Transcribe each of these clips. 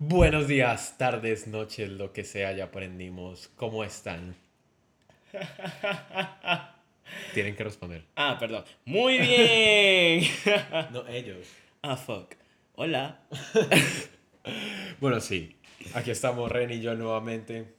Buenos días, tardes, noches, lo que sea, ya aprendimos. ¿Cómo están? Tienen que responder. Ah, perdón. Muy bien. No, ellos. ah, fuck. Hola. Bueno, sí. Aquí estamos Ren y yo nuevamente.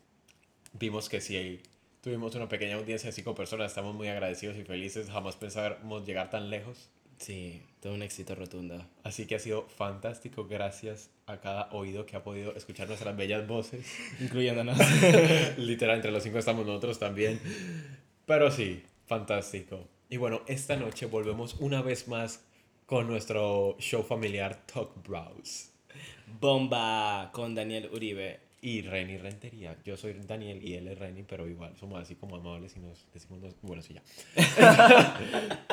Vimos que sí tuvimos una pequeña audiencia de cinco personas. Estamos muy agradecidos y felices. Jamás pensábamos llegar tan lejos. Sí, todo un éxito rotundo. Así que ha sido fantástico. Gracias a cada oído que ha podido escuchar nuestras bellas voces. Incluyéndonos. Literal, entre los cinco estamos nosotros también. Pero sí, fantástico. Y bueno, esta noche volvemos una vez más con nuestro show familiar Talk Browse. Bomba con Daniel Uribe. Y Reni Rentería. Yo soy Daniel y él es Reni, pero igual somos así como amables y nos decimos, nos- bueno, sí, ya.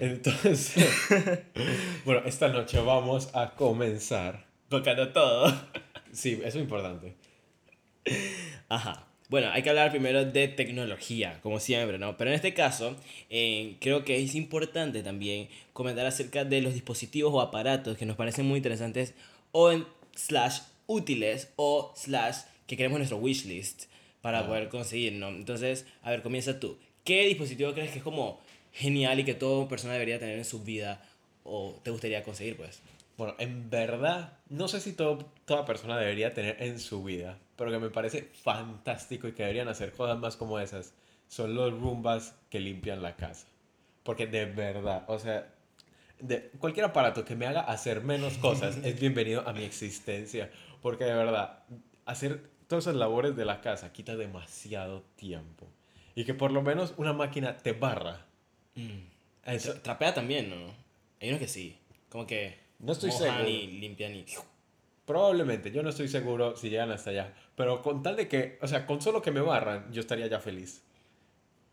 Entonces, bueno, esta noche vamos a comenzar. Tocando todo. Sí, eso es importante. Ajá. Bueno, hay que hablar primero de tecnología, como siempre, ¿no? Pero en este caso, eh, creo que es importante también comentar acerca de los dispositivos o aparatos que nos parecen muy interesantes o en slash útiles o slash que queremos en nuestro wishlist para Ah. poder conseguir, ¿no? Entonces, a ver, comienza tú. ¿Qué dispositivo crees que es como genial y que toda persona debería tener en su vida o te gustaría conseguir, pues? Bueno, en verdad, no sé si todo, toda persona debería tener en su vida, pero que me parece fantástico y que deberían hacer cosas más como esas, son los Roombas que limpian la casa. Porque de verdad, o sea, de, cualquier aparato que me haga hacer menos cosas es bienvenido a mi existencia. Porque de verdad, hacer todas esas labores de la casa quita demasiado tiempo. Y que por lo menos una máquina te barra. Eso, Tra- Trapea también, ¿no? Hay unos que sí. Como que No estoy seguro. y limpian y... Probablemente, yo no estoy seguro si llegan hasta allá. Pero con tal de que, o sea, con solo que me barran, yo estaría ya feliz.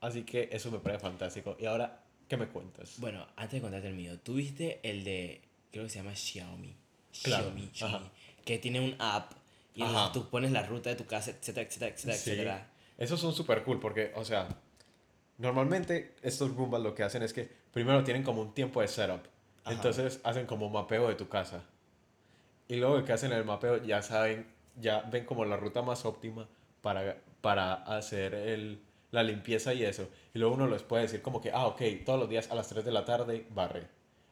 Así que eso me parece fantástico. Y ahora, ¿qué me cuentas? Bueno, antes de contarte el mío, ¿tú viste el de, creo que se llama Xiaomi? Claro, Xiaomi, Xiaomi. Que tiene un app y entonces tú pones la ruta de tu casa, etcétera, etcétera, etcétera, Sí. etcétera. Esos son súper cool porque, o sea, normalmente estos Roombas lo que hacen es que primero tienen como un tiempo de setup. Ajá. Entonces hacen como mapeo de tu casa. Y luego que hacen el mapeo ya saben, ya ven como la ruta más óptima para, para hacer el, la limpieza y eso. Y luego uno les puede decir como que, ah, ok, todos los días a las 3 de la tarde barre.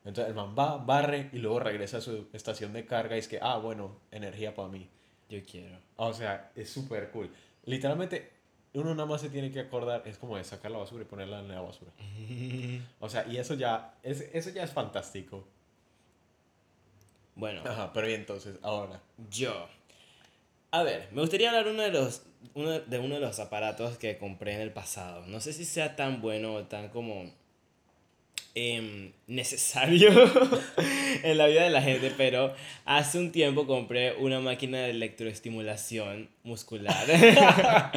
Entonces el man va, barre y luego regresa a su estación de carga y es que, ah, bueno, energía para mí. Yo quiero. O sea, es súper cool. Literalmente, uno nada más se tiene que acordar, es como de sacar la basura y ponerla en la basura. O sea, y eso ya es, eso ya es fantástico. Bueno, Ajá, pero y entonces, ahora. yo. A ver, me gustaría hablar uno de los uno de uno de los aparatos que compré en el pasado. No sé si sea tan bueno o tan como em, necesario en la vida de la gente, pero hace un tiempo compré una máquina de electroestimulación muscular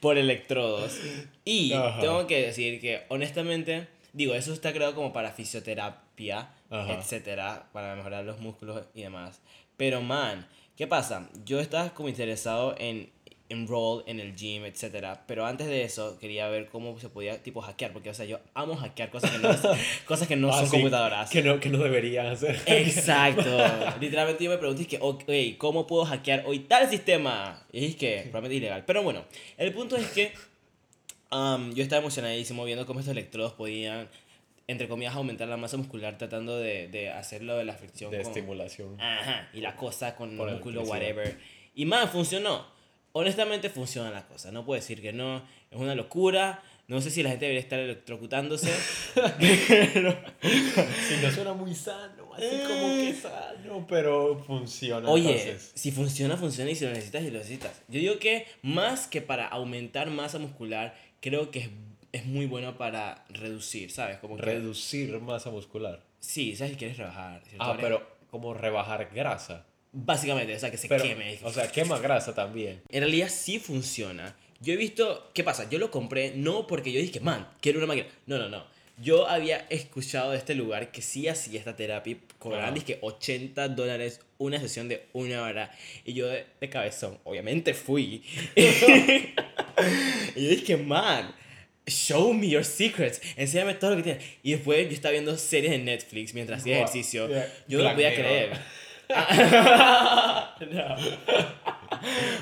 por electrodos. Y Ajá. tengo que decir que honestamente, digo, eso está creado como para fisioterapia, Ajá. etcétera, para mejorar los músculos y demás. Pero man, ¿qué pasa? Yo estaba como interesado en enroll en el gym, etcétera, pero antes de eso quería ver cómo se podía tipo hackear, porque o sea, yo amo hackear cosas que no, cosas que no Ah, son sí, computadoras. Que no, que no deberían hacer. Exacto. Literalmente yo me pregunté, es que, ok, ¿cómo puedo hackear hoy tal sistema? Y es que, probablemente ilegal. Pero bueno, el punto es que um, yo estaba emocionadísimo viendo cómo estos electrodos podían, entre comillas, aumentar la masa muscular tratando de, de hacerlo de la fricción. de con- estimulación. Ajá, y la cosa con el músculo, whatever. Y man, funcionó. Honestamente funciona la cosa, no puedo decir que no. Es una locura. No sé si la gente debería estar electrocutándose. pero... Sí, no suena muy sano, así como que sano, pero funciona. Oye, entonces. si funciona, funciona y si lo necesitas, y lo necesitas. Yo digo que más que para aumentar masa muscular, creo que es, es muy bueno para reducir, ¿sabes? Como que, Reducir masa muscular. Sí, ¿sabes? Si quieres rebajar. Ah, pero como rebajar grasa. Básicamente, o sea, que se Pero, queme. o sea, quema grasa también. En realidad sí funciona. Yo he visto, ¿qué pasa? Yo lo compré no porque yo dije, man, quiero una máquina. No, no, no. Yo había escuchado de este lugar que sí hacía esta terapia, cobraban dizque 80 dólares una sesión de una hora. Y yo de, de cabezón, obviamente fui. y yo dije, man, show me your secrets, enséñame todo lo que tienes. Y después yo estaba viendo series en Netflix mientras hacía ejercicio. Yeah. Yo no lo podía creer. No.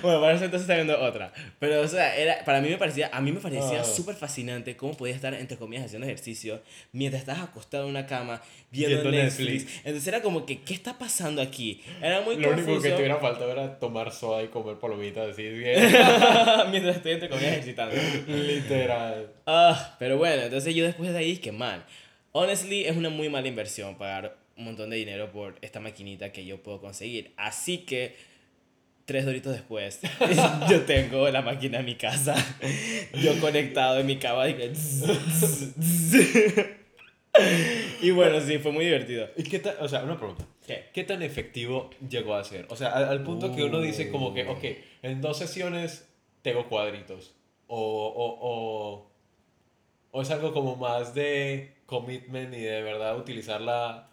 Bueno, para eso entonces está viendo otra. Pero, o sea, era, para mí me parecía, a mí me parecía Ah. súper fascinante cómo podías estar, entre comillas, haciendo ejercicio mientras estás acostado en una cama viendo, Viendo Netflix. Netflix. Entonces era como que, ¿qué está pasando aquí? Era muy Lo único que confuso te hubiera faltado era tomar soda y comer palomitas así, mientras estoy, entre comillas, ejercitando. Literal. Ah, pero bueno, entonces yo después de ahí que mal. Honestly, es una muy mala inversión pagar un montón de dinero por esta maquinita que yo puedo conseguir. Así que, tres doritos después, yo tengo la máquina en mi casa. Yo conectado en mi cama. Y, que y bueno, sí, fue muy divertido. ¿Y qué tal? O sea, una pregunta. ¿Qué? ¿Qué tan efectivo llegó a ser? O sea, al, al punto que uno dice como que, ok, en dos sesiones tengo cuadritos. O, o, o, o es algo como más de commitment y de verdad utilizarla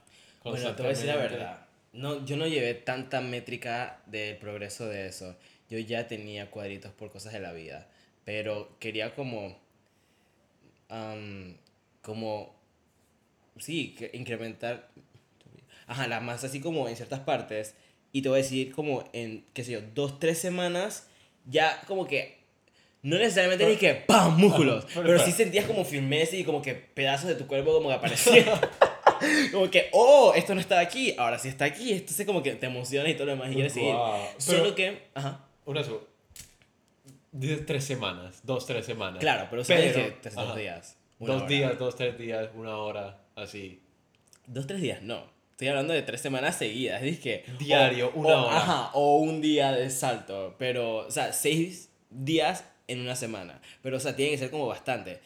Bueno, te voy a decir la verdad. No, yo no llevé tanta métrica del progreso de eso. Yo ya tenía cuadritos por cosas de la vida. Pero quería como. como. Sí, que incrementar. Ajá, la masa así como en ciertas partes. Y te voy a decir como en, qué sé yo, dos, tres semanas. Ya como que. No necesariamente ni que ¡pam! músculos. Pero pero sí sentías como firmeza y como que pedazos de tu cuerpo como que aparecían. como que, oh, esto no estaba aquí, ahora sí está aquí. Entonces como que te emociona y todo lo demás y quieres seguir. Solo Pero- que, ajá, Una Diez, tres semanas, dos, tres semanas. claro, pero Pero- que tres, dos días. Dos hora. días, dos, tres días, una hora, así. Dos, tres días, no. Estoy hablando de tres semanas seguidas. Es que. Diario, o- una o- hora. Ajá, o un día de salto. Pero, o sea, seis días en una semana. Pero, o sea, tiene que ser como bastante.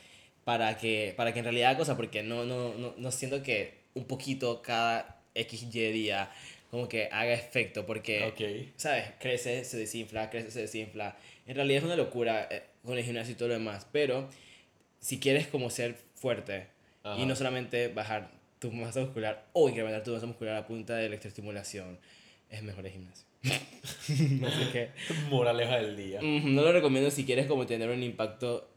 Para que, para que en realidad, cosa, porque no, no, no, no siento que un poquito cada XY día como que haga efecto. Porque. Ok. ¿sabes? Crece, se desinfla, crece, se desinfla. En realidad es una locura eh, con el gimnasio y todo lo demás, pero si quieres como ser fuerte Ajá. y no solamente bajar tu masa muscular o incrementar tu masa muscular a punta de electroestimulación, es mejor el gimnasio. Así que Moraleja del día. no lo recomiendo si quieres como tener un impacto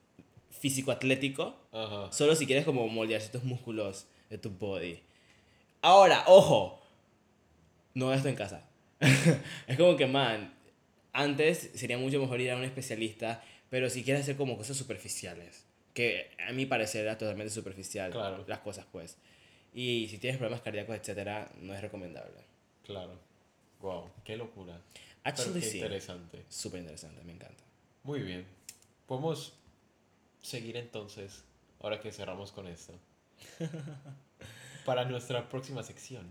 físico-atlético, Ajá. solo si quieres como moldear ciertos músculos de tu body. Ahora, ojo, no hagas esto en casa. es como que, man, antes sería mucho mejor ir a un especialista, pero si quieres hacer como cosas superficiales, que a mi parecer era totalmente superficial Claro. las cosas, pues. Y si tienes problemas cardíacos, etcétera, no es recomendable. Claro. Wow, qué locura. Pero Actually, qué sí. interesante. Súper interesante, me encanta. Muy bien. Podemos seguir entonces, ahora que cerramos con esto. Para nuestra próxima sección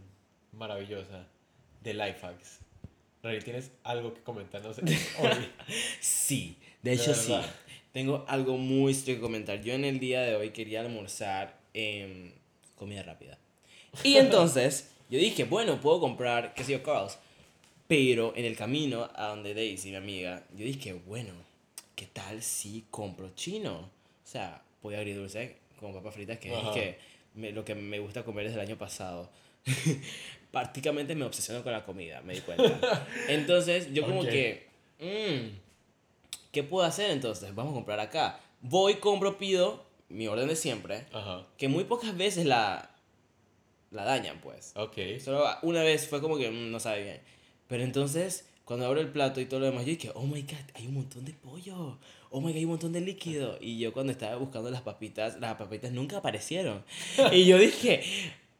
maravillosa de Life Hacks. Rari, ¿tienes algo que comentarnos hoy? Sí, de De hecho sí. Tengo algo muy que comentar. Yo en el día de hoy quería almorzar en comida rápida. Y entonces yo dije, bueno, puedo comprar, qué sé yo, Carl's. Pero en el camino a donde Daisy, mi amiga, yo dije, bueno, ¿qué tal si compro chino? O sea, pollo agridulce con papas fritas, que Ajá. es que me- lo que me gusta comer desde el año pasado. Prácticamente me obsesiono con la comida, me di cuenta. Entonces, yo como Ok. que, mm, ¿qué puedo hacer entonces? Vamos a comprar acá. Voy, compro, pido, mi orden de siempre, Ajá. que muy pocas veces la, la dañan, pues. Ok. Solo una vez fue como que mm, no sabe bien. Pero entonces, cuando abro el plato y todo lo demás, yo dije, oh my god, hay un montón de pollo. Oh my god, hay un montón de líquido. Y yo cuando estaba buscando las papitas, las papitas nunca aparecieron. y yo dije,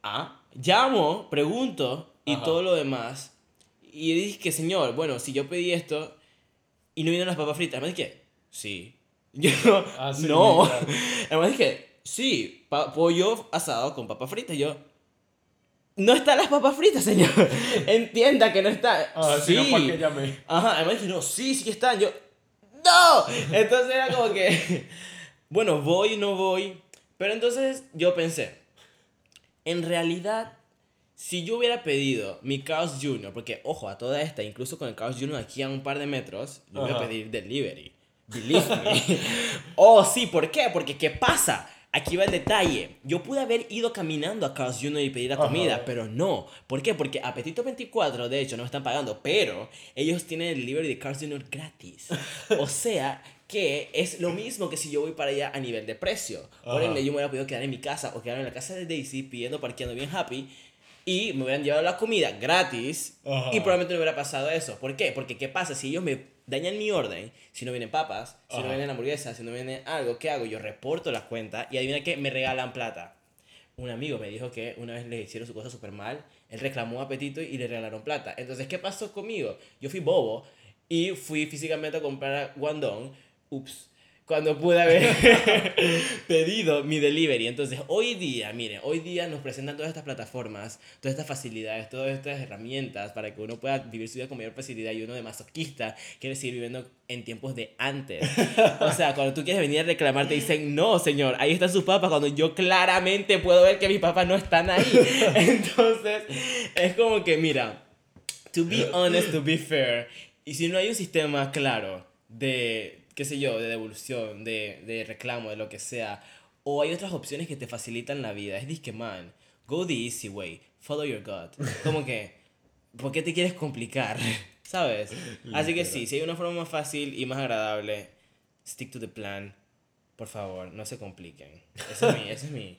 ah, llamo, pregunto y Ajá. todo lo demás. Y dije señor, bueno, si yo pedí esto y no vinieron las papas fritas, me dije, sí. Yo, Ah, sí, no. Además dije, sí, pollo asado con papas fritas. Yo, no están las papas fritas, señor. Entienda que no está. Ah, sí. sí. no, ¿para qué llamé? Ajá, además dije, no, sí, sí están. Yo, ¡no! Entonces era como que, bueno, voy, no voy. Pero entonces yo pensé, en realidad, si yo hubiera pedido mi Carl's Jr., porque, ojo, a toda esta, incluso con el Carl's Jr. aquí a un par de metros, yo voy a pedir delivery. Believe me. oh, sí, ¿por qué? Porque, ¿qué pasa? Aquí va el detalle. Yo pude haber ido caminando a Carl's Jr. y pedir la Ajá. comida, pero no. ¿Por qué? Porque Apetito 24, de hecho, no me están pagando, pero ellos tienen el delivery de Carl's Jr. gratis. O sea, que es lo mismo que si yo voy para allá a nivel de precio. Por ende, yo me hubiera podido quedar en mi casa o quedar en la casa de Daisy pidiendo, parqueando bien happy. y me hubieran llevado la comida gratis Ajá. y probablemente no hubiera pasado eso. ¿Por qué? Porque ¿qué pasa? Si ellos me dañan mi orden, si no vienen papas, si no vienen hamburguesas, si no viene algo, ¿qué hago? Yo reporto la cuenta y adivina qué, me regalan plata. Un amigo me dijo que una vez le hicieron su cosa súper mal, él reclamó apetito y le regalaron plata. Entonces, ¿qué pasó conmigo? Yo fui bobo y fui físicamente a comprar a Guangdong. Ups. Cuando pude haber pedido mi delivery. Entonces, hoy día, miren, hoy día nos presentan todas estas plataformas, todas estas facilidades, todas estas herramientas para que uno pueda vivir su vida con mayor facilidad y uno de masoquista quiere seguir viviendo en tiempos de antes. O sea, cuando tú quieres venir a reclamar, te dicen, no, señor, ahí están sus papas, cuando yo claramente puedo ver que mis papas no están ahí. Entonces, es como que, mira, to be honest, to be fair, y si no hay un sistema claro de, qué sé yo, de devolución, de, de reclamo, de lo que sea, o hay otras opciones que te facilitan la vida, es disque, man, go the easy way, follow your gut. Como que, ¿por qué te quieres complicar? ¿Sabes? Así que sí, si hay una forma más fácil y más agradable, stick to the plan. Por favor, no se compliquen. Ese es mi, ese es mi.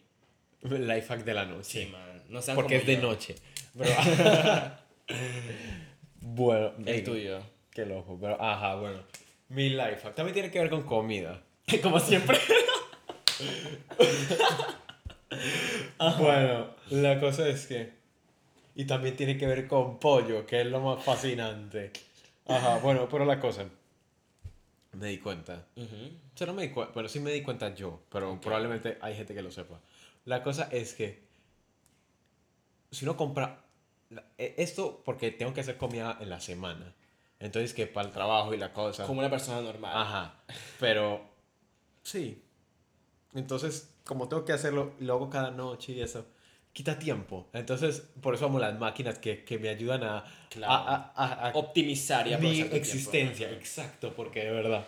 Life hack de la noche. Sí, man. No sean Porque como es de yo. noche. Pero- bueno, El tuyo. Qué loco, pero ajá, bueno. Mi life hack también tiene que ver con comida. Como siempre. bueno, la cosa es que. Y también tiene que ver con pollo, que es lo más fascinante. Ajá, bueno, pero la cosa. Me di cuenta. O sea, no me di cuenta. Bueno, sí me di cuenta yo, pero probablemente hay gente que lo sepa. La cosa es que. Si uno compra. e- Esto porque tengo que hacer comida en la semana. Entonces, que para el trabajo y la cosa. Como una persona normal. Ajá. Pero. Sí. Entonces, como tengo que hacerlo, lo hago cada noche y eso. Quita tiempo. Entonces, por eso amo las máquinas que, que me ayudan a. Claro. a, a- a- a Optimizar y mi aprovechar tu existencia, tiempo. exacto, porque de verdad.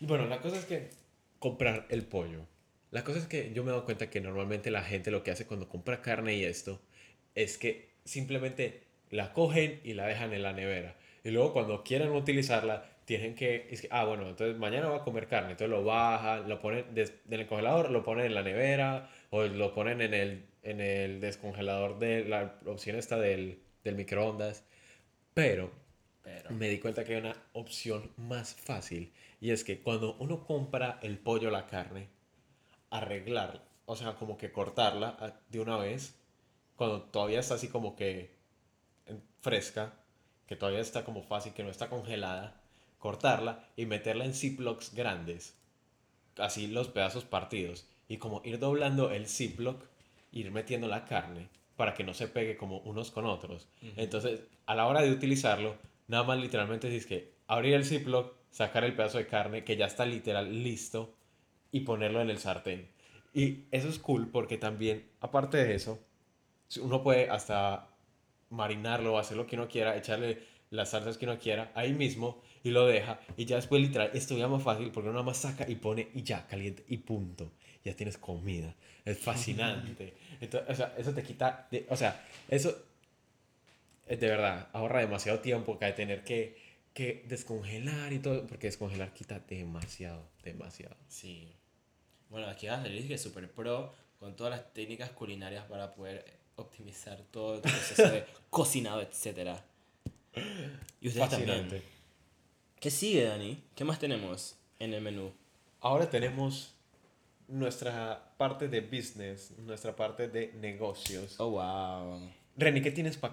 Y bueno, la cosa es que comprar el pollo. La cosa es que yo me he dado cuenta que normalmente la gente lo que hace cuando compra carne y esto es que simplemente la cogen y la dejan en la nevera. Y luego cuando quieren utilizarla, tienen que, es que, ah, bueno, entonces mañana voy a comer carne, entonces lo bajan, lo ponen des- en el congelador, lo ponen en la nevera o lo ponen en el, en el descongelador de la opción esta del, del microondas. Pero Pero. me di cuenta que hay una opción más fácil y es que cuando uno compra el pollo la carne, arreglarla, o sea, como que cortarla ah, de una vez, cuando todavía está así como que fresca, que todavía está como fácil, que no está congelada, cortarla y meterla en ziplocs grandes, así los pedazos partidos, y como ir doblando el ziploc, ir metiendo la carne para que no se pegue como unos con otros. Entonces, a la hora de utilizarlo, nada más literalmente es que abrir el ziploc, sacar el pedazo de carne que ya está literal listo y ponerlo en el sartén. Y eso es cool porque también, aparte de eso, uno puede hasta marinarlo, hacer lo que uno quiera, echarle las salsas que uno quiera ahí mismo y lo deja. Y ya después, literal, esto ya más fácil porque uno nada más saca y pone y ya, caliente y punto. Ya tienes comida. Es fascinante. Entonces, o sea, eso te quita. de- o sea, eso eh, de verdad ahorra demasiado tiempo que de tener que, que descongelar y todo. Porque descongelar quita demasiado, demasiado. Sí. Bueno, aquí va a salir que super pro con todas las técnicas culinarias para poder optimizar todo el proceso de cocinado, etc. Y ustedes Fascinante. también. ¿Qué sigue, Dani? ¿Qué más tenemos en el menú? Ahora tenemos nuestra parte de business, nuestra parte de negocios. Oh, wow. Reni, ¿qué tienes para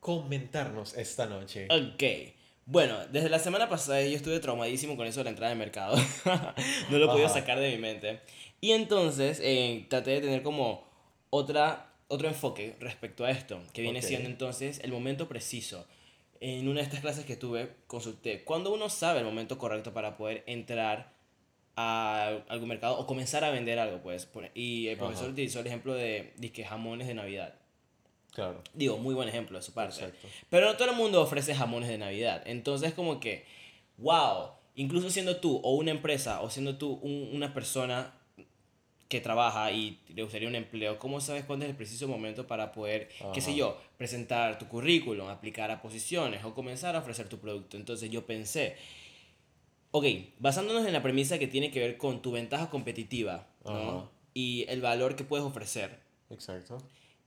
comentarnos esta noche? Ok. Bueno, desde la semana pasada yo estuve traumadísimo con eso de la entrada de mercado. no lo he podido Ajá. sacar de mi mente. Y entonces eh, traté de tener como otra, otro enfoque respecto a esto, que viene siendo entonces el momento preciso. En una de estas clases que tuve, consulté cuándo uno sabe el momento correcto para poder entrar a algún mercado o comenzar a vender algo, pues. Y el profesor Ajá. utilizó el ejemplo de, dizque jamones de Navidad. Claro. Digo, muy buen ejemplo de su parte. Exacto. Pero no todo el mundo ofrece jamones de Navidad. Entonces, como que, wow, incluso siendo tú o una empresa o siendo tú un- una persona que trabaja y le gustaría un empleo, ¿cómo sabes cuándo es el preciso momento para poder, qué sé yo, presentar tu currículum, aplicar a posiciones o comenzar a ofrecer tu producto? Entonces yo pensé, ok, basándonos en la premisa que tiene que ver con tu ventaja competitiva ¿no? Y el valor que puedes ofrecer, Exacto.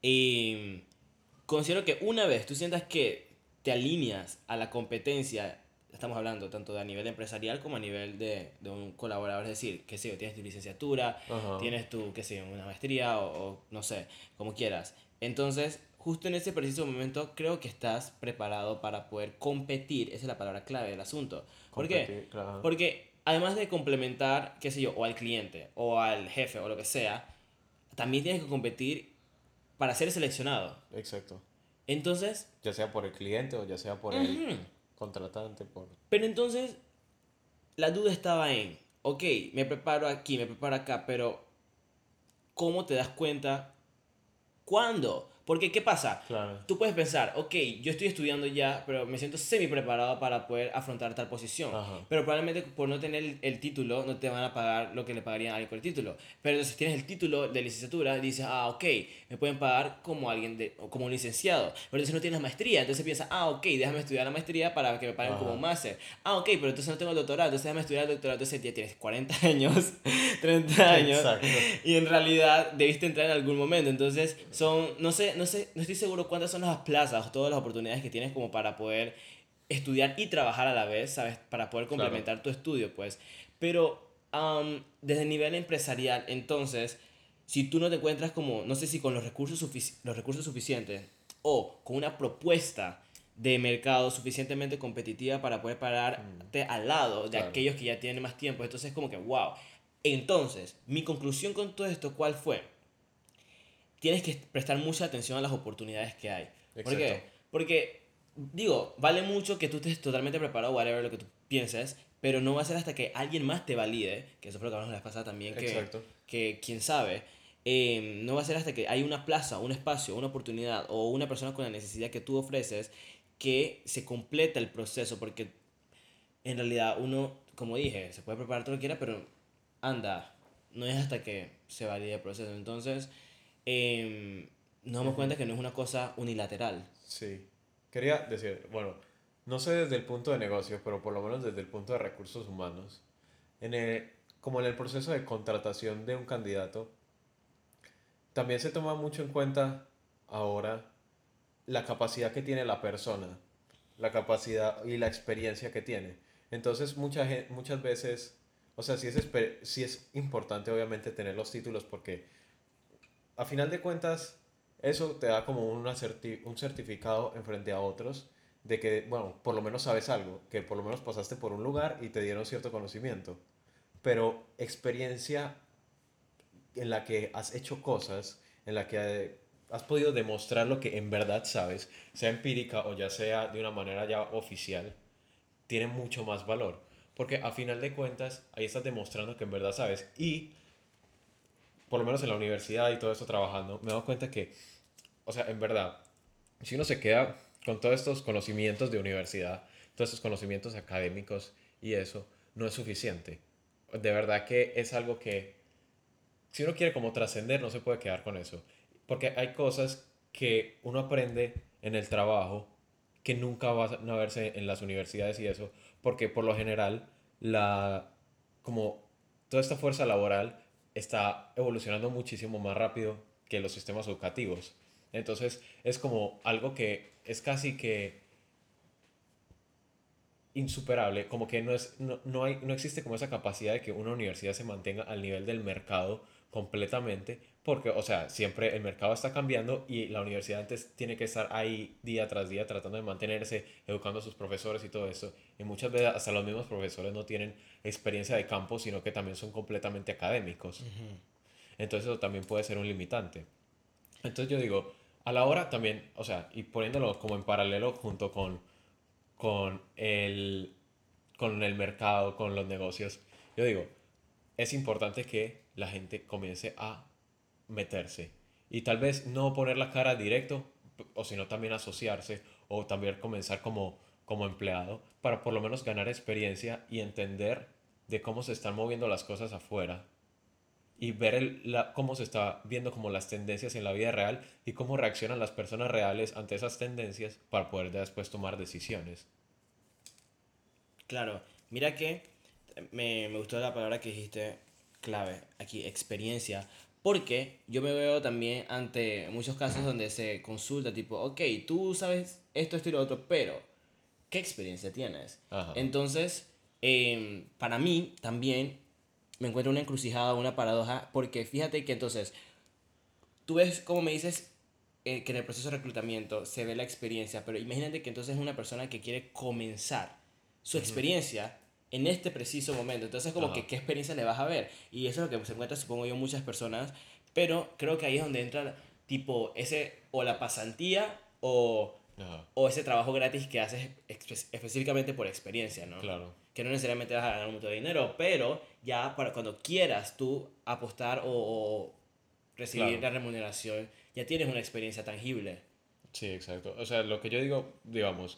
y considero que una vez tú sientas que te alineas a la competencia, estamos hablando tanto de a nivel empresarial como a nivel de, de un colaborador, es decir, que sé yo, tienes tu licenciatura, Ajá. tienes tu, qué sé yo, una maestría o, o no sé, como quieras. Entonces, justo en ese preciso momento creo que estás preparado para poder competir, esa es la palabra clave del asunto. ¿Por qué? Competir, claro. Porque además de complementar, qué sé yo, o al cliente, o al jefe, o lo que sea, también tienes que competir para ser seleccionado. Exacto. Entonces, Ya sea por el cliente o ya sea por ujú. el contratante, por... pero entonces, la duda estaba en, ok, me preparo aquí, me preparo acá, pero ¿cómo te das cuenta? ¿Cuándo? Porque, ¿qué pasa? Claro. Tú puedes pensar, ok, yo estoy estudiando ya, pero me siento semi preparado para poder afrontar tal posición. Ajá. Pero probablemente por no tener el, el título, no te van a pagar lo que le pagarían a alguien con el título. Pero entonces tienes el título de licenciatura, dices, ah, ok, me pueden pagar como alguien de, o como un licenciado. Pero entonces no tienes maestría, entonces piensas, ah, ok, déjame estudiar la maestría para que me paguen como Ajá. un máster. Ah, ok, pero entonces no tengo el doctorado, entonces déjame estudiar el doctorado, entonces ya tienes 40 años, 30 años. Exacto. Y en realidad debiste entrar en algún momento. Entonces, son, no sé, no sé, no estoy seguro cuántas son las plazas o todas las oportunidades que tienes como para poder estudiar y trabajar a la vez, ¿sabes? Para poder Claro. complementar tu estudio, pues. Pero desde el nivel empresarial, entonces, si tú no te encuentras como, no sé si con los recursos, los recursos suficientes o con una propuesta de mercado suficientemente competitiva para poder pararte al lado de Claro. aquellos que ya tienen más tiempo. Entonces, como que, wow. Entonces, mi conclusión con todo esto, ¿cuál fue? Tienes que prestar mucha atención a las oportunidades que hay. ¿Por qué? Exacto. Porque, digo, vale mucho que tú estés totalmente preparado, whatever lo que tú pienses, pero no va a ser hasta que alguien más te valide, que eso fue lo que hablamos la pasada también, que, Exacto. que quién sabe, eh, no va a ser hasta que hay una plaza, un espacio, una oportunidad o una persona con la necesidad que tú ofreces que se completa el proceso, porque en realidad uno, como dije, se puede preparar todo lo que quiera, pero anda, no es hasta que se valide el proceso. Entonces, em, nos damos cuenta que no es una cosa unilateral. Sí. Quería decir, bueno, no sé desde el punto de negocios, pero por lo menos desde el punto de recursos humanos, en el- como en el proceso de contratación de un candidato, también se toma mucho en cuenta ahora la capacidad que tiene la persona, la capacidad y la experiencia que tiene. Entonces, mucha muchas veces, o sea, sí es, sí es importante obviamente tener los títulos porque a final de cuentas eso te da como una un certificado en frente a otros de que, bueno, por lo menos sabes algo, que por lo menos pasaste por un lugar y te dieron cierto conocimiento. Pero experiencia en la que has hecho cosas, en la que has podido demostrar lo que en verdad sabes, sea empírica o ya sea de una manera ya oficial, tiene mucho más valor. Porque a final de cuentas, ahí estás demostrando que en verdad sabes. Y, por lo menos en la universidad y todo eso trabajando, me he dado cuenta que, o sea, en verdad, si uno se queda con todos estos conocimientos de universidad, todos estos conocimientos académicos y eso, no es suficiente. De verdad que es algo que, si uno quiere como trascender, no se puede quedar con eso. Porque hay cosas que uno aprende en el trabajo que nunca van a verse en las universidades y eso, porque por lo general, la, como toda esta fuerza laboral está evolucionando muchísimo más rápido que los sistemas educativos. Entonces es como algo que es casi que insuperable, como que no, es, no, no, hay, no existe como esa capacidad de que una universidad se mantenga al nivel del mercado completamente, porque, o sea, siempre el mercado está cambiando y la universidad antes tiene que estar ahí día tras día tratando de mantenerse, educando a sus profesores y todo eso. Y muchas veces hasta los mismos profesores no tienen experiencia de campo, sino que también son completamente académicos. Entonces eso también puede ser un limitante. Entonces yo digo, a la hora también, o sea, y poniéndolo como en paralelo junto con, con, el, con el mercado, con los negocios, yo digo, es importante que la gente comience a meterse. Y tal vez no poner la cara directo, o sino también asociarse, o también comenzar como, como empleado, para por lo menos ganar experiencia y entender de cómo se están moviendo las cosas afuera y ver el- la, cómo se está viendo como las tendencias en la vida real y cómo reaccionan las personas reales ante esas tendencias para poder después tomar decisiones. Claro, mira que me, me gustó la palabra que dijiste clave aquí, experiencia, Porque yo me veo también ante muchos casos donde se consulta tipo, ok, tú sabes esto, esto y lo otro, pero ¿qué experiencia tienes? Ajá. Entonces, em, para mí también me encuentro una encrucijada, una paradoja, porque fíjate que entonces, tú ves como me dices eh, que en el proceso de reclutamiento se ve la experiencia, pero imagínate que entonces es una persona que quiere comenzar su experiencia en este preciso momento. Entonces, como Ajá. que qué experiencia le vas a ver. Y eso es lo que se encuentra, supongo yo, muchas personas, pero creo que ahí es donde entra tipo ese o la pasantía o, Ajá. o ese trabajo gratis que haces espe- específicamente por experiencia, ¿no? Claro. que no necesariamente vas a ganar de dinero, pero ya para cuando quieras tú apostar o, o recibir Claro. la remuneración, ya tienes una experiencia tangible. Sí, exacto. O sea, lo que yo digo, digamos,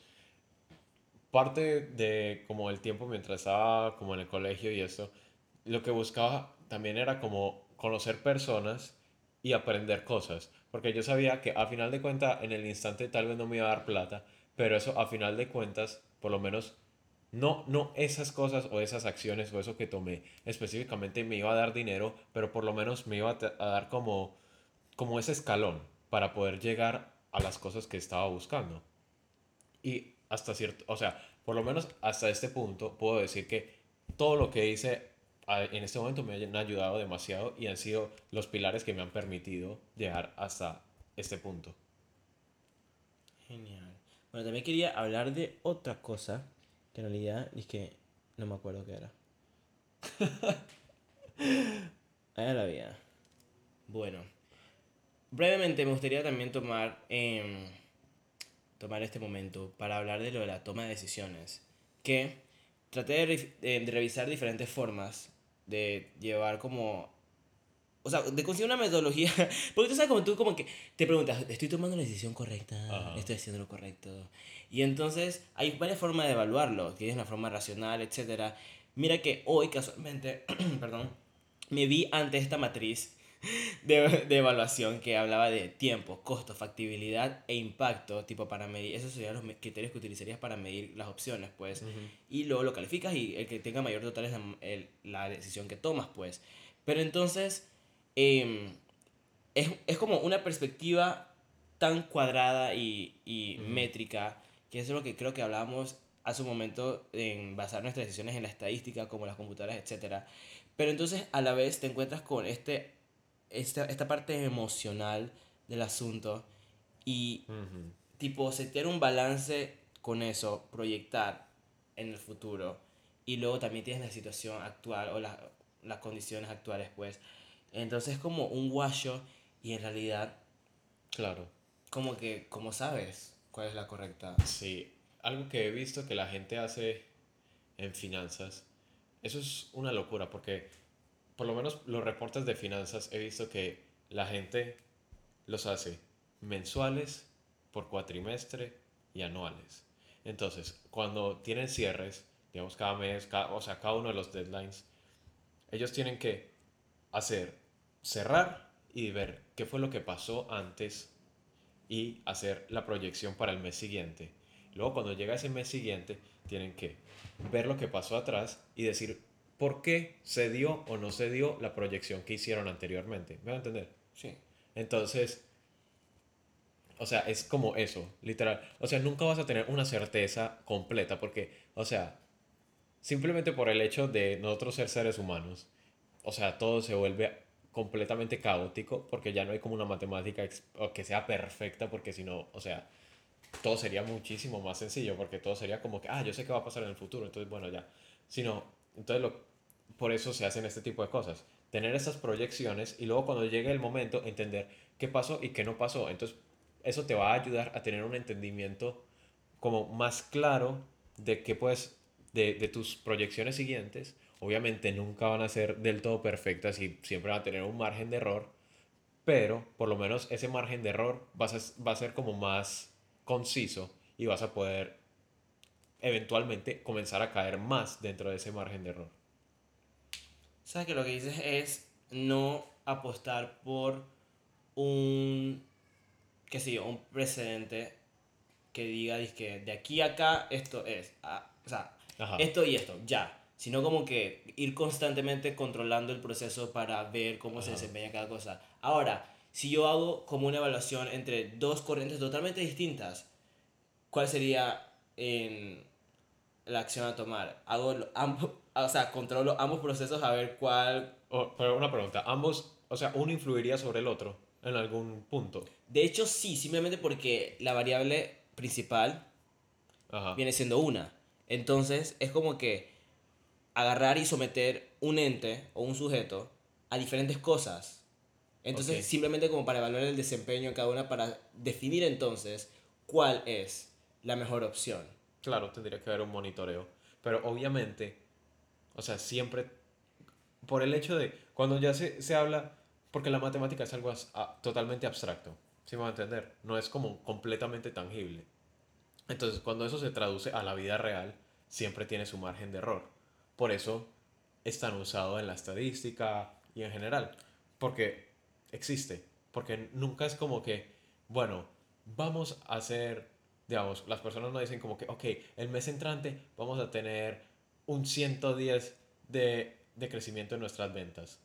parte de como el tiempo mientras estaba como en el colegio y esto, lo que buscaba también era como conocer personas y aprender cosas. Porque yo sabía que a final de cuentas, en el instante tal vez no me iba a dar plata, pero eso a final de cuentas, por lo menos, no, no esas cosas o esas acciones o eso que tomé específicamente me iba a dar dinero, pero por lo menos me iba a dar como, como ese escalón para poder llegar a las cosas que estaba buscando. Y hasta cierto, o sea, por lo menos hasta este punto puedo decir que todo lo que hice en este momento me han ayudado demasiado y han sido los pilares que me han permitido llegar hasta este punto. Genial. Bueno, también quería hablar de otra cosa, que en realidad es que no me acuerdo qué era. Allá la vida. Bueno, brevemente me gustaría también tomar, em, tomar este momento para hablar de lo de la toma de decisiones. Que traté de, re- de- de revisar diferentes formas de llevar como... O sea, de conseguir una metodología. Porque tú sabes como tú como que te preguntas, ¿estoy tomando la decisión correcta? Ajá. ¿Estoy haciendo lo correcto? Y entonces hay varias formas de evaluarlo. Tienes la forma racional, etc. Mira que hoy casualmente, perdón, me vi ante esta matriz de, de evaluación que hablaba de tiempo, costo, factibilidad e impacto, tipo para medir, esos serían los criterios que utilizarías para medir las opciones, pues, y luego lo calificas y el que tenga mayor total es la, el- la decisión que tomas, pues. Pero entonces, em, es, es como una perspectiva tan cuadrada y, y métrica, que eso es lo que creo que hablábamos hace un momento en basar nuestras decisiones en la estadística, como las computadoras, etc. Pero entonces a la vez te encuentras con este, esta, esta parte emocional del asunto y Ujú. tipo setear un balance con eso, proyectar en el futuro y luego también tienes la situación actual o las, las condiciones actuales pues entonces como un guayo y en realidad Claro. como que como sabes cuál es la correcta Sí, algo que he visto que la gente hace en finanzas, eso es una locura porque por lo menos los reportes de finanzas he visto que la gente los hace mensuales, por cuatrimestre y anuales. Entonces, cuando tienen cierres, digamos cada mes, o sea, cada uno de los deadlines, ellos tienen que hacer, cerrar y ver qué fue lo que pasó antes y hacer la proyección para el mes siguiente. Luego cuando llega ese mes siguiente, tienen que ver lo que pasó atrás y decir por qué se dio o no se dio la proyección que hicieron anteriormente. ¿Me van a entender? sí Entonces, o sea, es como eso, literal. O sea, nunca vas a tener una certeza completa porque, o sea, simplemente por el hecho de nosotros ser seres humanos, o sea, todo se vuelve completamente caótico porque ya no hay como una matemática que sea perfecta porque si no, o sea, todo sería muchísimo más sencillo porque todo sería como que, ah, yo sé qué va a pasar en el futuro, entonces bueno, ya. Sino, entonces lo, por eso se hacen este tipo de cosas. Tener esas proyecciones y luego cuando llegue el momento entender qué pasó y qué no pasó. Entonces, eso te va a ayudar a tener un entendimiento como más claro de qué puedes, de, de tus proyecciones siguientes. Obviamente nunca van a ser del todo perfectas y siempre van a tener un margen de error, pero por lo menos ese margen de error vas a- va a ser como más conciso y vas a poder eventualmente comenzar a caer más dentro de ese margen de error. sabes que lo que dices es no apostar por un qué sé yo un precedente que diga que de aquí a acá esto es ah, o sea Ajá. esto y esto, ya. sino como que ir constantemente controlando el proceso para ver cómo se Ajá. desempeña cada cosa. Ahora, si yo hago como una evaluación entre dos corrientes totalmente distintas, ¿cuál sería en la acción a tomar? Hago ambos, o sea, controlo ambos procesos a ver cuál... O- pero una pregunta, ambos, o sea, uno influiría sobre el otro en algún punto. De hecho, sí, simplemente porque la variable principal Ajá. viene siendo una. Entonces, es como que agarrar y someter un ente o un sujeto a diferentes cosas. Entonces, simplemente como para evaluar el desempeño de cada una, para definir entonces cuál es la mejor opción. Claro, tendría que haber un monitoreo. Pero obviamente, o sea, siempre, por el hecho de, cuando ya se, se habla, porque la matemática es algo totalmente abstracto, ¿sí me va a entender? No es como completamente tangible. Entonces, cuando eso se traduce a la vida real, siempre tiene su margen de error. Por eso es tan usado en la estadística y en general. Porque existe. Porque nunca es como que, bueno, vamos a hacer, digamos, las personas no dicen como que, ok, el mes entrante vamos a tener un 110 de, de crecimiento en nuestras ventas.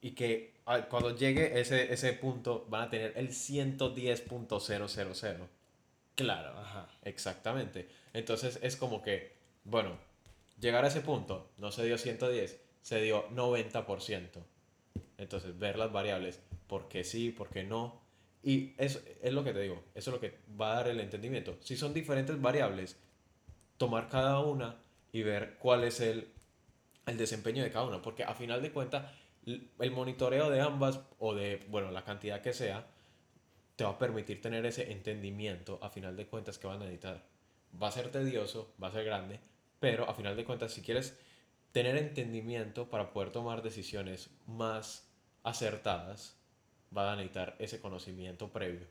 Y que ah, cuando llegue ese, ese punto van a tener el 110.000. Claro, ajá. Exactamente. Entonces es como que, bueno, llegar a ese punto no se dio 110, se dio 90%. Entonces ver las variables, por qué sí, por qué no. Y eso es lo que te digo, eso es lo que va a dar el entendimiento. Si son diferentes variables, tomar cada una y ver cuál es el, el desempeño de cada una. Porque a final de cuentas, el monitoreo de ambas o de, bueno, la cantidad que sea, te va a permitir tener ese entendimiento a final de cuentas que van a necesitar. Va a ser tedioso, va a ser grande, pero a final de cuentas si quieres tener entendimiento para poder tomar decisiones más acertadas, va a necesitar ese conocimiento previo.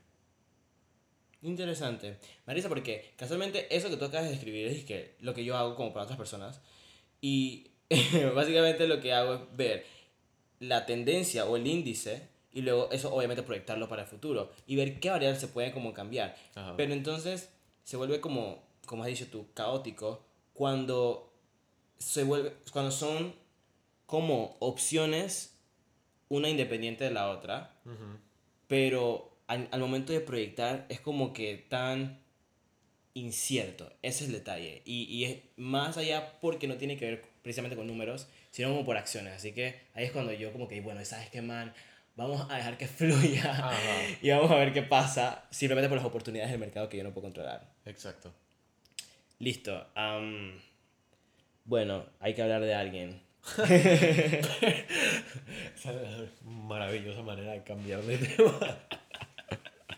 Interesante. Marisa, porque casualmente eso que tú acabas de describir es que lo que yo hago como para otras personas. Y básicamente lo que hago es ver la tendencia o el índice y luego eso obviamente proyectarlo para el futuro y ver qué variables se pueden como cambiar. Ajá. Pero entonces se vuelve como, como has dicho tú, caótico cuando se vuelve, cuando son como opciones una independiente de la otra pero al, al momento de proyectar es como que tan incierto. Ese es el detalle. Y, y es más allá porque no tiene que ver precisamente con números, sino como por acciones. Así que ahí es cuando yo como que, bueno, ¿sabes qué, man? Vamos a dejar que fluya Ajá. y vamos a ver qué pasa, simplemente por las oportunidades del mercado que yo no puedo controlar. Exacto. Listo. bueno, hay que hablar de alguien. Esa es la maravillosa manera de cambiar de tema.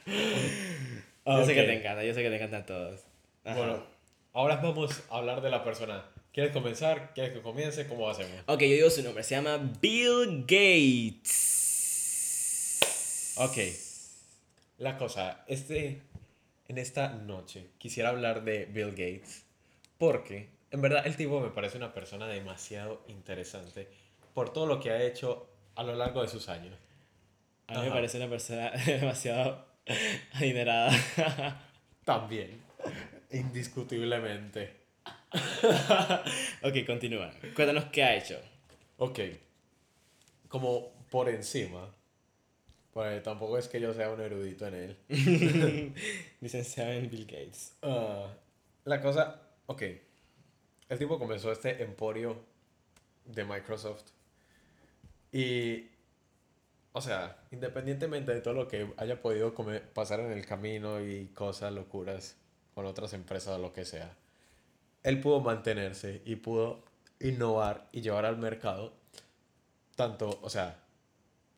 Yo sé que te encanta, yo sé que te encantan todos. Ajá. Bueno, ahora vamos a hablar de la persona. ¿Quieres comenzar? ¿Quieres que comience? ¿Cómo hacemos? Ok, yo digo su nombre. Se llama Bill Gates. Ok. La cosa, este, en esta noche quisiera hablar de Bill Gates porque en verdad el tipo me parece una persona demasiado interesante por todo lo que ha hecho a lo largo de sus años. A mí me Ajá. parece una persona demasiado adinerada. También, indiscutiblemente. ok, continúa. Cuéntanos qué ha hecho. Ok, como por encima, pues tampoco es que yo sea un erudito en él. Licenciado en Bill Gates. Ah, la cosa, ok. El tipo comenzó este emporio de Microsoft. Y, o sea, independientemente de todo lo que haya podido pasar en el camino y cosas, locuras con otras empresas o lo que sea, él pudo mantenerse y pudo innovar y llevar al mercado tanto, o sea,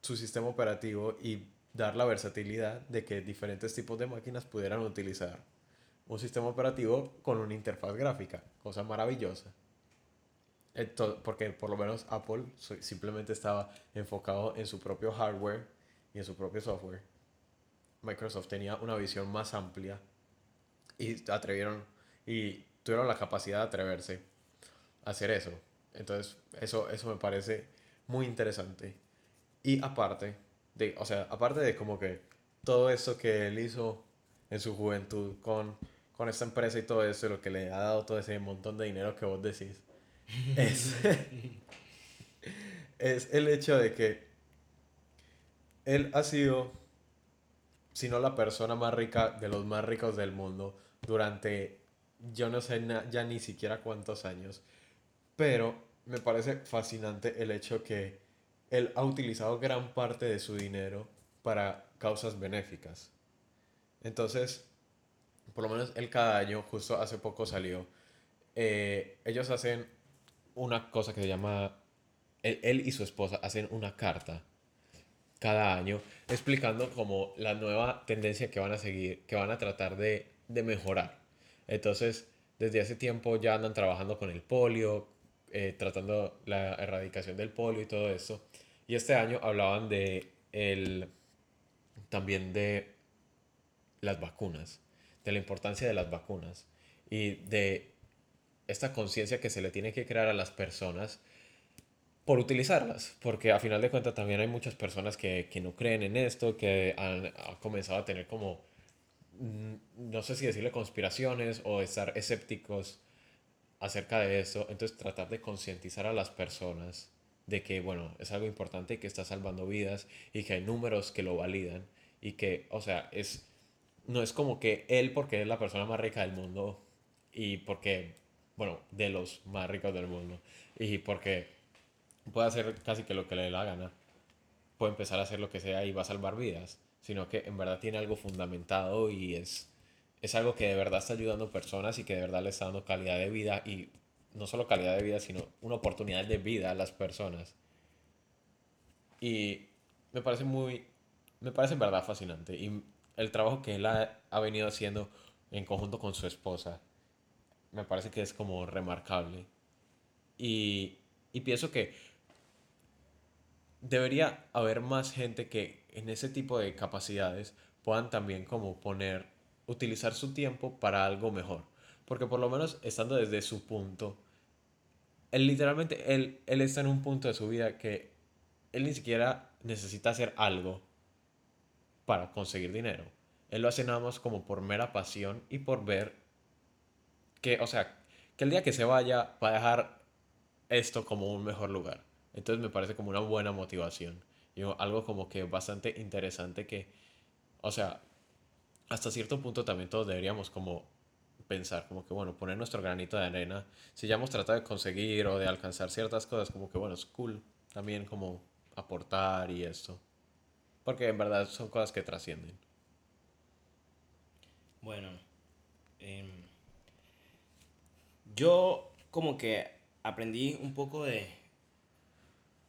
su sistema operativo y dar la versatilidad de que diferentes tipos de máquinas pudieran utilizar un sistema operativo con una interfaz gráfica, cosa maravillosa. Ento- porque por lo menos Apple simplemente estaba enfocado en su propio hardware y en su propio software. Microsoft tenía una visión más amplia y atrevieron y tuvieron la capacidad de atreverse a hacer eso. Entonces, eso, eso me parece muy interesante. Y aparte de, o sea, aparte de como que todo eso que él hizo en su juventud con, con esta empresa y todo eso, lo que le ha dado todo ese montón de dinero que vos decís, es, es el hecho de que él ha sido, si no la persona más rica de los más ricos del mundo, durante yo no sé ya ni siquiera cuántos años, pero me parece fascinante el hecho que él ha utilizado gran parte de su dinero para causas benéficas. Entonces, por lo menos él cada año, justo hace poco salió, eh, ellos hacen una cosa que se llama, él, y su esposa hacen una carta cada año explicando como la nueva tendencia que van a seguir, que van a tratar de, de mejorar. Entonces, desde hace tiempo ya andan trabajando con el polio, eh, tratando la erradicación del polio y todo eso. Y este año hablaban de el, también de las vacunas, de la importancia de las vacunas y de esta conciencia que se le tiene que crear a las personas por utilizarlas, porque a final de cuentas también hay muchas personas que, que no creen en esto, que han, comenzado a tener como, mm, no sé si decirle conspiraciones o estar escépticos acerca de eso, entonces tratar de concientizar a las personas de que, bueno, es algo importante que está salvando vidas y que hay números que lo validan y que, o sea, es, no es como que él porque es la persona más rica del mundo y porque bueno, de los más ricos del mundo. Y porque puede hacer casi que lo que le dé la gana, puede empezar a hacer lo que sea y va a salvar vidas, sino que en verdad tiene algo fundamentado y es, es algo que de verdad está ayudando a personas y que de verdad le está dando calidad de vida y no solo calidad de vida, sino una oportunidad de vida a las personas. Y me parece muy, me parece en verdad fascinante. El trabajo que él ha, ha venido haciendo en conjunto con su esposa me parece que es como remarcable. Y, y pienso que debería haber más gente que en ese tipo de capacidades puedan también como poner, utilizar su tiempo para algo mejor. Porque por lo menos estando desde su punto, él literalmente, él, él está en un punto de su vida que él ni siquiera necesita hacer algo para conseguir dinero. Él lo hace nada como por mera pasión y por ver que, o sea, que el día que se vaya va a dejar esto como un mejor lugar. Entonces me parece como una buena motivación. Algo como que bastante interesante que, o sea, hasta cierto punto también todos deberíamos como pensar, como que bueno, poner nuestro granito de arena. Si ya hemos tratado de conseguir o de alcanzar ciertas cosas, como que bueno, es cool también como aportar y esto. Porque en verdad son cosas que trascienden. Bueno, eh, yo como que aprendí un poco de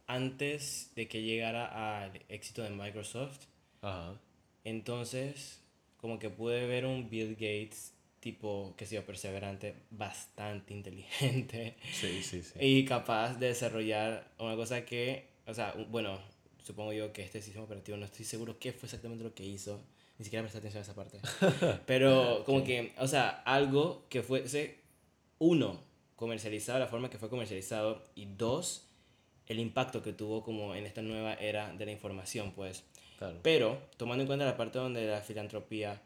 antes de que llegara al éxito de Microsoft. Ajá. Entonces, como que pude ver un Bill Gates tipo, que sea perseverante, bastante inteligente. Sí, sí, sí. Y capaz de desarrollar una cosa que, o sea, bueno, supongo yo que este sistema operativo no estoy seguro qué fue exactamente lo que hizo. Ni siquiera presté atención a esa parte. Pero como que, o sea, algo que fuese uno, comercializado la forma que fue comercializado y dos, el impacto que tuvo como en esta nueva era de la información, pues. Pero, tomando en cuenta la parte donde la filantropía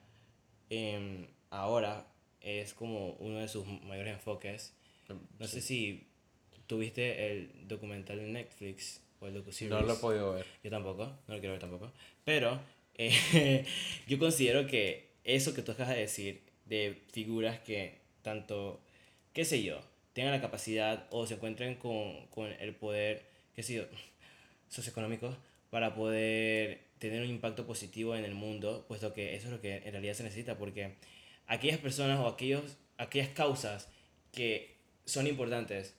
em, ahora es como uno de sus mayores enfoques, em, no sé si tuviste el documental de Netflix o el docu No lo he podido ver. Yo tampoco, no lo quiero ver tampoco. Pero eh, yo considero que eso que tú acabas de decir, de figuras que tanto qué sé yo, tengan la capacidad o se encuentren con, con el poder, qué sé yo, socioeconómico para poder tener un impacto positivo en el mundo, puesto que eso es lo que en realidad se necesita, porque aquellas personas o aquellos, aquellas causas que son importantes,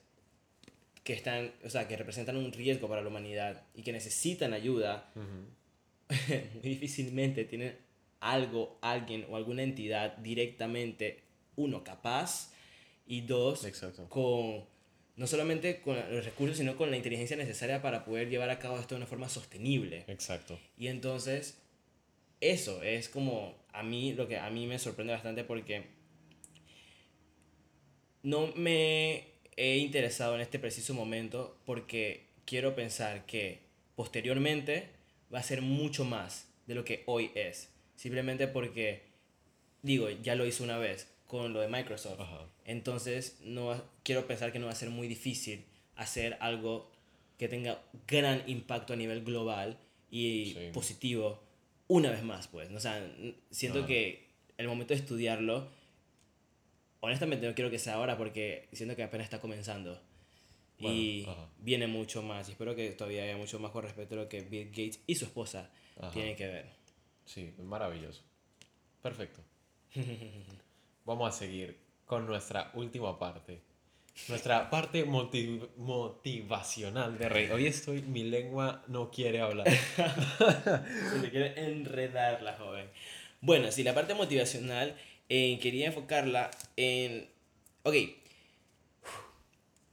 que están, o sea, que representan un riesgo para la humanidad y que necesitan ayuda, muy difícilmente tienen algo, alguien o alguna entidad directamente, uno, capaz y dos, con no solamente con los recursos, sino con la inteligencia necesaria para poder llevar a cabo esto de una forma sostenible. Exacto. Y entonces, eso es como a mí lo que a mí me sorprende bastante porque no me he interesado en este preciso momento porque quiero pensar que posteriormente va a ser mucho más de lo que hoy es. Simplemente porque, digo, ya lo hizo una vez con lo de Microsoft. Ajá. Entonces, no quiero pensar que no va a ser muy difícil hacer algo que tenga gran impacto a nivel global y Sí. positivo una vez más, pues. O sea, siento Ajá. que el momento de estudiarlo, honestamente no quiero que sea ahora porque siento que apenas está comenzando. y Bueno, ajá. viene mucho más. Y espero que todavía haya mucho más con respecto a lo que Bill Gates y su esposa Ajá. tienen que ver. Sí, maravilloso. Perfecto. Vamos a seguir con nuestra última parte. Nuestra parte motiv- motivacional de rey. Hoy estoy, mi lengua no quiere hablar. Se le quiere enredar la joven. Bueno, sí, la parte motivacional eh, quería enfocarla en... Ok,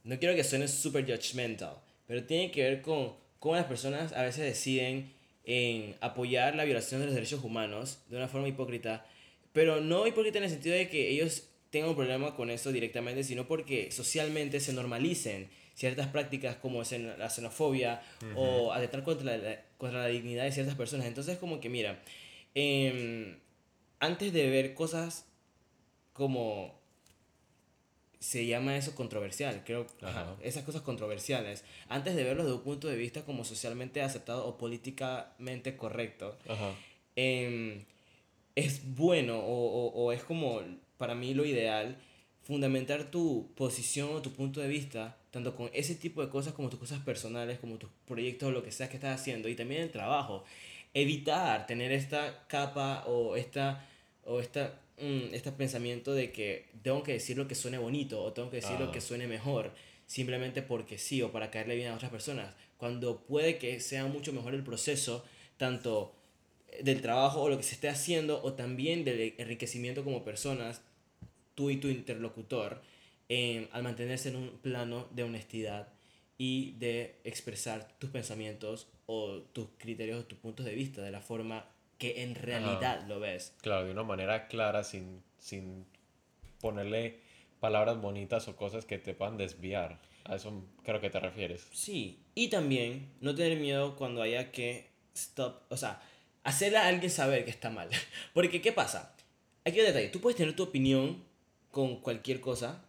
no quiero que suene súper judgmental, pero tiene que ver con cómo las personas a veces deciden en apoyar la violación de los derechos humanos de una forma hipócrita, pero no hipócrita en el sentido de que ellos tengan un problema con eso directamente, sino porque socialmente se normalicen ciertas prácticas como la xenofobia o atentar contra la, contra la dignidad de ciertas personas. Entonces, como que mira, em, antes de ver cosas como se llama eso controversial, creo, ajá, esas cosas controversiales, antes de verlo desde un punto de vista como socialmente aceptado o políticamente correcto, em, es bueno o, o, o es como para mí lo ideal fundamentar tu posición o tu punto de vista tanto con ese tipo de cosas como tus cosas personales, como tus proyectos o lo que sea que estás haciendo y también el trabajo. Evitar tener esta capa o esta o esta mm, este pensamiento de que tengo que decir lo que suene bonito o tengo que decir lo Ah. que suene mejor simplemente porque sí o para caerle bien a otras personas, cuando puede que sea mucho mejor el proceso tanto del trabajo o lo que se esté haciendo o también del enriquecimiento como personas, tú y tu interlocutor, eh, al mantenerse en un plano de honestidad y de expresar tus pensamientos o tus criterios o tus puntos de vista de la forma que en realidad lo ves. Claro, de una manera clara, sin, sin ponerle palabras bonitas o cosas que te puedan desviar. A eso creo que te refieres. Sí, y también no tener miedo cuando haya que stop, o sea, hacerle a alguien saber que está mal. Porque, ¿qué pasa? Aquí hay un detalle, tú puedes tener tu opinión con cualquier cosa,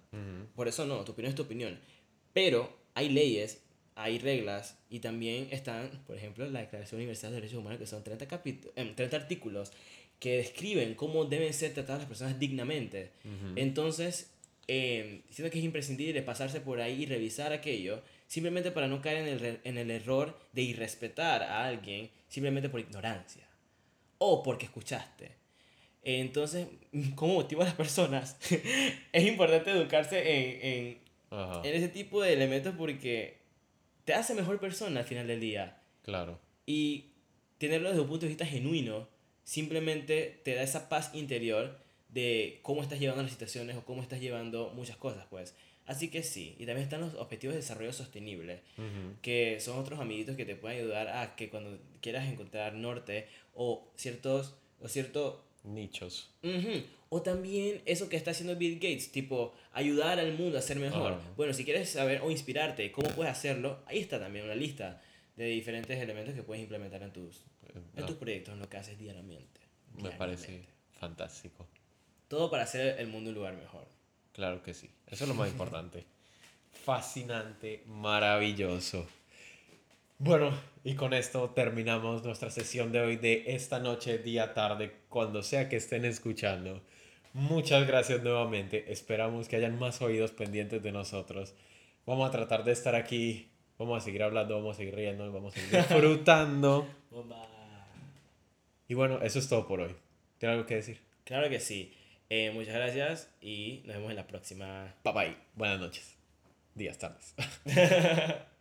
por eso no, tu opinión es tu opinión, pero hay leyes, hay reglas y también están, por ejemplo, la Declaración Universal de Derechos Humanos, que son 30, capítulos, 30 artículos que describen cómo deben ser tratadas las personas dignamente. Entonces, eh, siento que es imprescindible pasarse por ahí y revisar aquello, simplemente para no caer en el, en el error de irrespetar a alguien simplemente por ignorancia o porque escuchaste. Entonces, ¿cómo motivo a las personas? es importante educarse en, en, Ajá. en ese tipo de elementos porque te hace mejor persona al final del día. Claro. Y tenerlo desde un punto de vista genuino simplemente te da esa paz interior de cómo estás llevando las situaciones o cómo estás llevando muchas cosas, pues. Así que sí, y también están los objetivos de desarrollo sostenible, que son otros amiguitos que te pueden ayudar a que cuando quieras encontrar norte o ciertos o cierto Nichos. O también eso que está haciendo Bill Gates, tipo ayudar al mundo a ser mejor. Ah. Bueno, si quieres saber o inspirarte cómo puedes hacerlo, ahí está también una lista de diferentes elementos que puedes implementar en tus, en no, tus proyectos, en lo que haces diariamente. me parece fantástico. Todo para hacer el mundo un lugar mejor. Claro que sí. Eso es lo más importante. Fascinante, maravilloso. Bueno, y con esto terminamos nuestra sesión de hoy de esta noche, día, tarde, cuando sea que estén escuchando. Muchas gracias nuevamente. Esperamos que hayan más oídos pendientes de nosotros. Vamos a tratar de estar aquí. Vamos a seguir hablando, vamos a seguir riendo, vamos a seguir disfrutando. Y bueno, eso es todo por hoy. ¿Tiene algo que decir? Claro que sí. Eh, muchas gracias y nos vemos en la próxima. Bye bye. Buenas noches. Días, tardes.